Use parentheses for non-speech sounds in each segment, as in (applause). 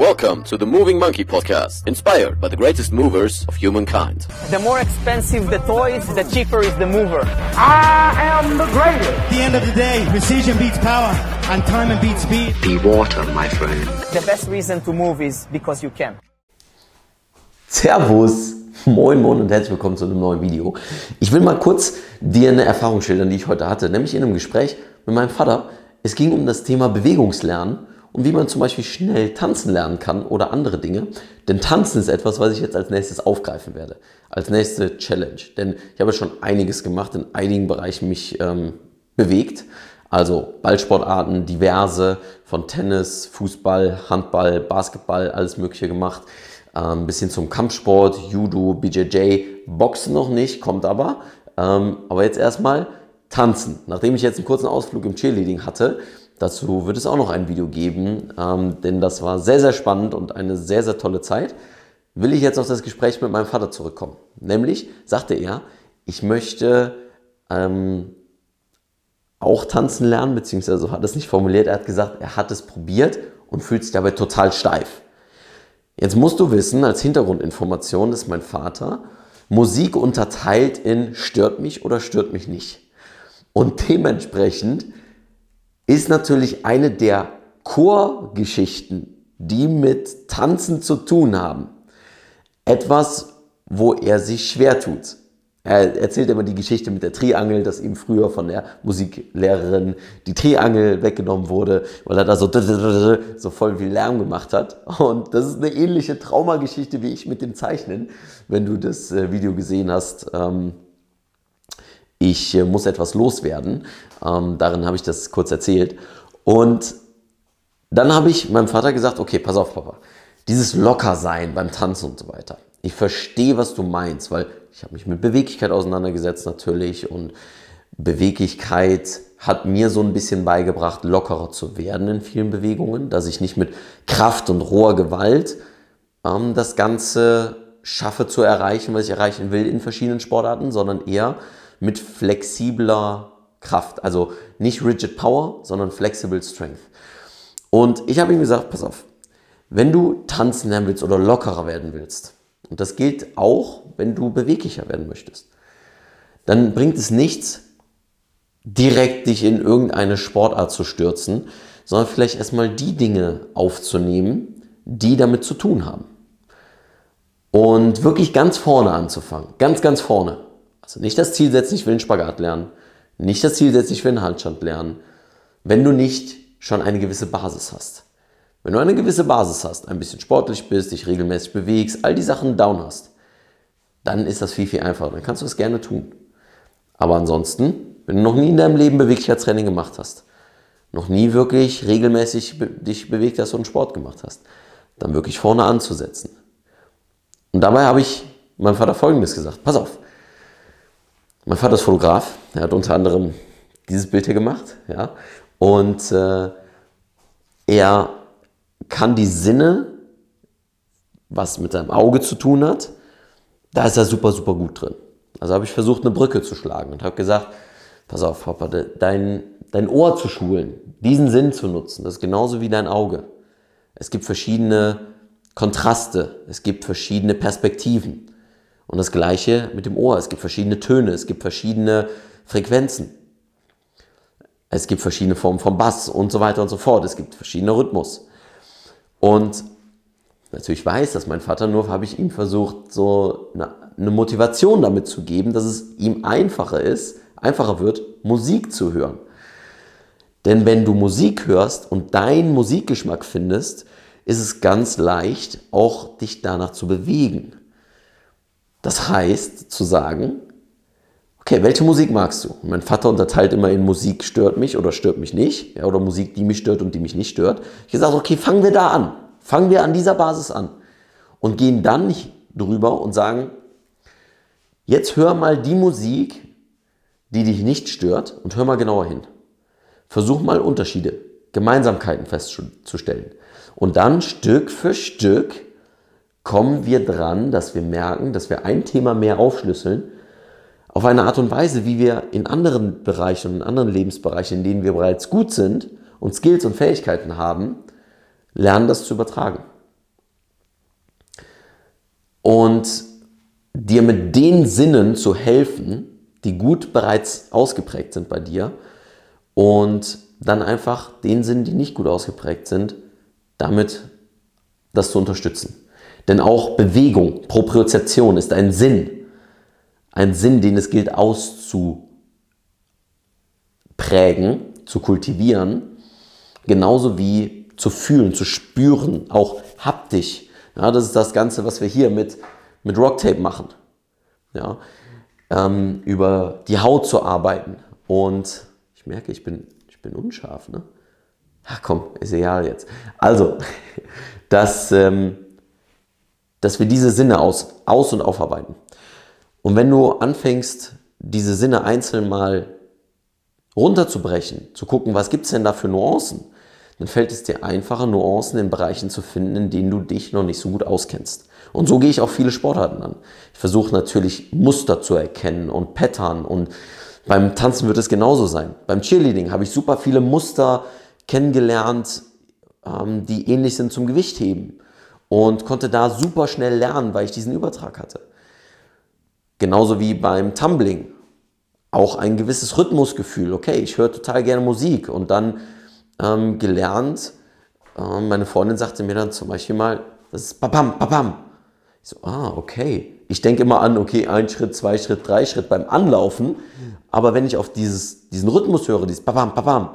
Welcome to the Moving Monkey Podcast, inspired by the greatest movers of humankind. The more expensive the toys, the cheaper is the mover. I am the greatest. At the end of the day, precision beats power, and time beats speed. Be water, my friend. The best reason to move is because you can. Servus, moin moin und herzlich willkommen zu einem neuen Video. Ich will mal kurz dir eine Erfahrung schildern, die ich heute hatte, nämlich in einem Gespräch mit meinem Vater. Es ging um das Thema Bewegungslernen und wie man zum Beispiel schnell tanzen lernen kann oder andere Dinge. Denn tanzen ist etwas, was ich jetzt als nächstes aufgreifen werde, als nächste Challenge. Denn ich habe schon einiges gemacht, in einigen Bereichen mich ähm, bewegt. Also Ballsportarten, diverse, von Tennis, Fußball, Handball, Basketball, alles Mögliche gemacht. Ähm, bisschen zum Kampfsport, Judo, BJJ, Boxen noch nicht, kommt aber. Ähm, aber jetzt erstmal Tanzen. Nachdem ich jetzt einen kurzen Ausflug im Cheerleading hatte, Dazu wird es auch noch ein Video geben, ähm, denn das war sehr, sehr spannend und eine sehr, sehr tolle Zeit. Will ich jetzt auf das Gespräch mit meinem Vater zurückkommen. Nämlich sagte er, ich möchte ähm, auch tanzen lernen, beziehungsweise hat es nicht formuliert, er hat gesagt, er hat es probiert und fühlt sich dabei total steif. Jetzt musst du wissen, als Hintergrundinformation ist mein Vater Musik unterteilt in stört mich oder stört mich nicht. Und dementsprechend ist natürlich eine der Chorgeschichten, die mit Tanzen zu tun haben. Etwas, wo er sich schwer tut. Er erzählt immer die Geschichte mit der Triangel, dass ihm früher von der Musiklehrerin die Triangel weggenommen wurde, weil er da so, so voll viel Lärm gemacht hat. Und das ist eine ähnliche Traumageschichte wie ich mit dem Zeichnen, wenn du das äh, Video gesehen hast. Ich äh, muss etwas loswerden. Ähm, darin habe ich das kurz erzählt. Und dann habe ich meinem Vater gesagt, okay, pass auf, Papa, dieses Lockersein beim Tanzen und so weiter. Ich verstehe, was du meinst, weil ich habe mich mit Beweglichkeit auseinandergesetzt natürlich und Beweglichkeit hat mir so ein bisschen beigebracht, lockerer zu werden in vielen Bewegungen, dass ich nicht mit Kraft und roher Gewalt ähm, das Ganze schaffe zu erreichen, was ich erreichen will in verschiedenen Sportarten, sondern eher mit flexibler Kraft. Also nicht Rigid Power, sondern Flexible Strength. Und ich habe ihm gesagt, pass auf, wenn du tanzen lernen willst oder lockerer werden willst, und das gilt auch, wenn du beweglicher werden möchtest, dann bringt es nichts, direkt dich in irgendeine Sportart zu stürzen, sondern vielleicht erstmal die Dinge aufzunehmen, die damit zu tun haben. Und wirklich ganz vorne anzufangen. Ganz, ganz vorne. Also nicht das Ziel setzen, ich will einen Spagat lernen. Nicht das Ziel setzen, ich will einen Handstand lernen, wenn du nicht schon eine gewisse Basis hast. Wenn du eine gewisse Basis hast, ein bisschen sportlich bist, dich regelmäßig bewegst, all die Sachen down hast, dann ist das viel, viel einfacher. Dann kannst du es gerne tun. Aber ansonsten, wenn du noch nie in deinem Leben Beweglichkeitstraining gemacht hast, noch nie wirklich regelmäßig dich bewegt hast und Sport gemacht hast, dann wirklich vorne anzusetzen. Und dabei habe ich meinem Vater Folgendes gesagt. Pass auf, mein Vater ist Fotograf. Er hat unter anderem dieses Bild hier gemacht. Ja? Und äh, er kann die Sinne, was mit seinem Auge zu tun hat, da ist er super, super gut drin. Also habe ich versucht, eine Brücke zu schlagen und habe gesagt, pass auf, Papa, dein, dein Ohr zu schulen, diesen Sinn zu nutzen, das ist genauso wie dein Auge. Es gibt verschiedene Kontraste, es gibt verschiedene Perspektiven. Und das gleiche mit dem Ohr. Es gibt verschiedene Töne, es gibt verschiedene Frequenzen. Es gibt verschiedene Formen von Bass und so weiter und so fort. Es gibt verschiedene Rhythmus. Und natürlich weiß dass mein Vater, nur habe ich ihm versucht, so eine Motivation damit zu geben, dass es ihm einfacher ist, einfacher wird, Musik zu hören. Denn wenn du Musik hörst und deinen Musikgeschmack findest, ist es ganz leicht, auch dich danach zu bewegen. Das heißt, zu sagen, okay, welche Musik magst du? Mein Vater unterteilt immer in Musik stört mich oder stört mich nicht, ja, oder Musik, die mich stört und die mich nicht stört. Ich sage, okay, fangen wir da an. Fangen wir an dieser Basis an. Und gehen dann nicht drüber und sagen, jetzt hör mal die Musik, die dich nicht stört und hör mal genauer hin. Versuch mal Unterschiede, Gemeinsamkeiten festzustellen. Und dann Stück für Stück kommen wir dran, dass wir merken, dass wir ein Thema mehr aufschlüsseln, auf eine Art und Weise, wie wir in anderen Bereichen und in anderen Lebensbereichen, in denen wir bereits gut sind und Skills und Fähigkeiten haben, lernen das zu übertragen. und dir mit den Sinnen zu helfen, die gut bereits ausgeprägt sind bei dir und dann einfach den Sinnen, die nicht gut ausgeprägt sind, damit das zu unterstützen. Denn auch Bewegung, Propriozeption ist ein Sinn. Ein Sinn, den es gilt auszuprägen, zu kultivieren, genauso wie zu fühlen, zu spüren, auch haptisch. Ja, das ist das Ganze, was wir hier mit, mit Rocktape machen. Ja, ähm, über die Haut zu arbeiten. Und ich merke, ich bin, ich bin unscharf. Ne? Ach komm, ist egal jetzt. Also, (laughs) dass, ähm, dass wir diese Sinne aus, aus- und aufarbeiten. Und wenn du anfängst, diese Sinne einzeln mal runterzubrechen, zu gucken, was gibt es denn da für Nuancen, dann fällt es dir einfacher, Nuancen in Bereichen zu finden, in denen du dich noch nicht so gut auskennst. Und so gehe ich auch viele Sportarten an. Ich versuche natürlich Muster zu erkennen und Pattern und beim Tanzen wird es genauso sein. Beim Cheerleading habe ich super viele Muster kennengelernt, ähm, die ähnlich sind zum Gewichtheben und konnte da super schnell lernen, weil ich diesen Übertrag hatte. Genauso wie beim Tumbling. Auch ein gewisses Rhythmusgefühl. Okay, ich höre total gerne Musik und dann ähm, gelernt, äh, meine Freundin sagte mir dann zum Beispiel mal, das ist Papam, Papam. Ich so, ah, okay. Ich denke immer an, okay, ein Schritt, zwei Schritt, drei Schritt beim Anlaufen. Aber wenn ich auf dieses, diesen Rhythmus höre, dieses Papam, Papam,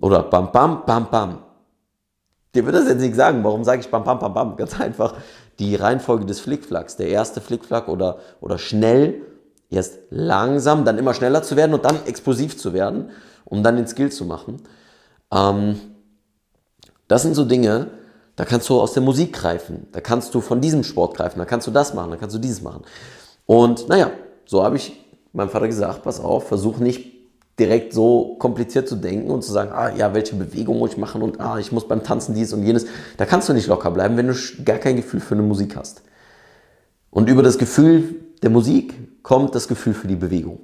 oder Bam, Bam, Bam, Bam, dir wird das jetzt nicht sagen. Warum sage ich Bam, Bam, Bam, Bam? Ganz einfach die Reihenfolge des Flickflacks. Der erste Flickflack oder, oder schnell, erst langsam, dann immer schneller zu werden und dann explosiv zu werden, um dann den Skill zu machen. Ähm, das sind so Dinge, da kannst du aus der Musik greifen, da kannst du von diesem Sport greifen, da kannst du das machen, da kannst du dieses machen. Und naja, so habe ich meinem Vater gesagt, pass auf, versuch nicht direkt so kompliziert zu denken und zu sagen, ah ja, welche Bewegung muss ich machen und ah, ich muss beim Tanzen dies und jenes. Da kannst du nicht locker bleiben, wenn du gar kein Gefühl für eine Musik hast. Und über das Gefühl der Musik kommt das Gefühl für die Bewegung.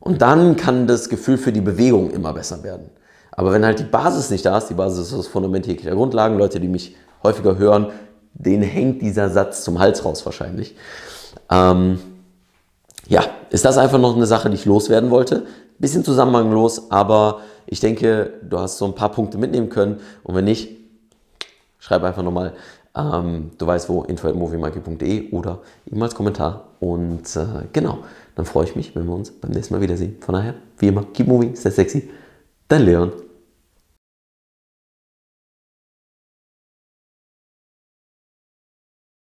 Und dann kann das Gefühl für die Bewegung immer besser werden. Aber wenn halt die Basis nicht da ist, die Basis ist das Fundament jeglicher Grundlagen, Leute, die mich häufiger hören, denen hängt dieser Satz zum Hals raus wahrscheinlich. Ähm, ja, ist das einfach noch eine Sache, die ich loswerden wollte. Bisschen zusammenhanglos, aber ich denke, du hast so ein paar Punkte mitnehmen können. Und wenn nicht, schreib einfach nochmal. Ähm, du weißt wo, info.moviemonkey.de oder eben als Kommentar. Und äh, genau, dann freue ich mich, wenn wir uns beim nächsten Mal wiedersehen. Von daher, wie immer, keep moving, stay sexy. Dein Leon.